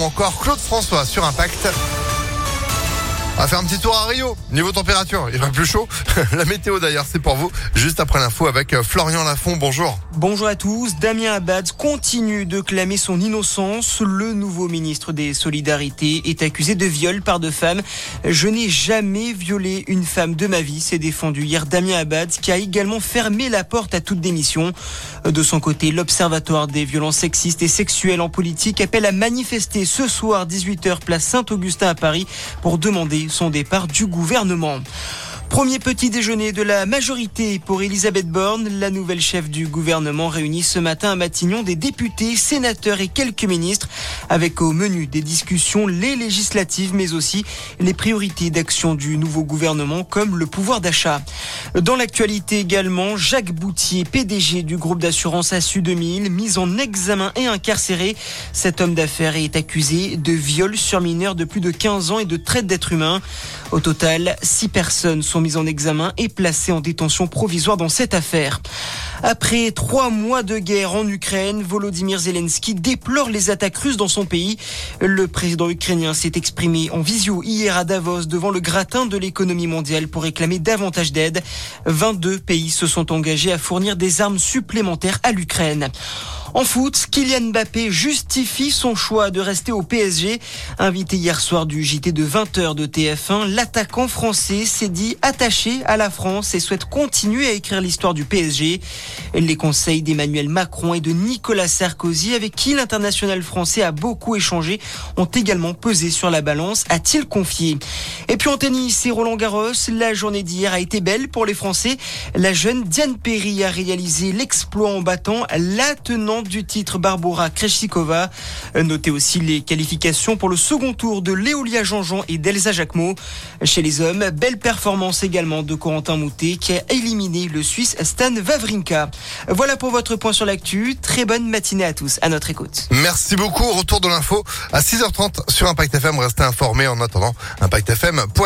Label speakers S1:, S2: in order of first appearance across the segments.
S1: encore Claude François sur Impact. On va faire un petit tour à Rio. Niveau température, il va plus chaud. La météo d'ailleurs, c'est pour vous. Juste après l'info avec euh, Florian Lafont. Bonjour.
S2: Bonjour à tous. Damien Abad continue de clamer son innocence. Le nouveau ministre des Solidarités est accusé de viol par deux femmes. Je n'ai jamais violé une femme de ma vie, s'est défendu hier Damien Abad, qui a également fermé la porte à toute démission. De son côté, l'Observatoire des violences sexistes et sexuelles en politique appelle à manifester ce soir 18h place Saint-Augustin à Paris pour demander son départ du gouvernement. Premier petit déjeuner de la majorité pour Elisabeth Borne, la nouvelle chef du gouvernement réunit ce matin à Matignon des députés, sénateurs et quelques ministres, avec au menu des discussions les législatives, mais aussi les priorités d'action du nouveau gouvernement, comme le pouvoir d'achat. Dans l'actualité également, Jacques Boutier, PDG du groupe d'assurance ASU 2000, mis en examen et incarcéré. Cet homme d'affaires est accusé de viol sur mineur de plus de 15 ans et de traite d'êtres humains. Au total, six personnes sont mises en examen et placées en détention provisoire dans cette affaire. Après trois mois de guerre en Ukraine, Volodymyr Zelensky déplore les attaques russes dans son pays. Le président ukrainien s'est exprimé en visio hier à Davos devant le gratin de l'économie mondiale pour réclamer davantage d'aide. 22 pays se sont engagés à fournir des armes supplémentaires à l'Ukraine. En foot, Kylian Mbappé justifie son choix de rester au PSG. Invité hier soir du JT de 20h de TF1, l'attaquant français s'est dit attaché à la France et souhaite continuer à écrire l'histoire du PSG. Les conseils d'Emmanuel Macron et de Nicolas Sarkozy, avec qui l'international français a beaucoup échangé, ont également pesé sur la balance, a-t-il confié. Et puis en tennis, c'est Roland Garros. La journée d'hier a été belle pour les Français. La jeune Diane Perry a réalisé l'exploit en battant la du titre Barbara Krejcikova. Notez aussi les qualifications pour le second tour de Léolia Jean-Jean et d'Elsa Jacquemot. Chez les hommes, belle performance également de Corentin Moutet qui a éliminé le Suisse Stan Wawrinka. Voilà pour votre point sur l'actu. Très bonne matinée à tous. À notre écoute.
S1: Merci beaucoup. Retour de l'info à 6h30 sur Impact FM. Restez informés en attendant impactfm.fr.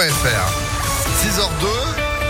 S1: 6h02.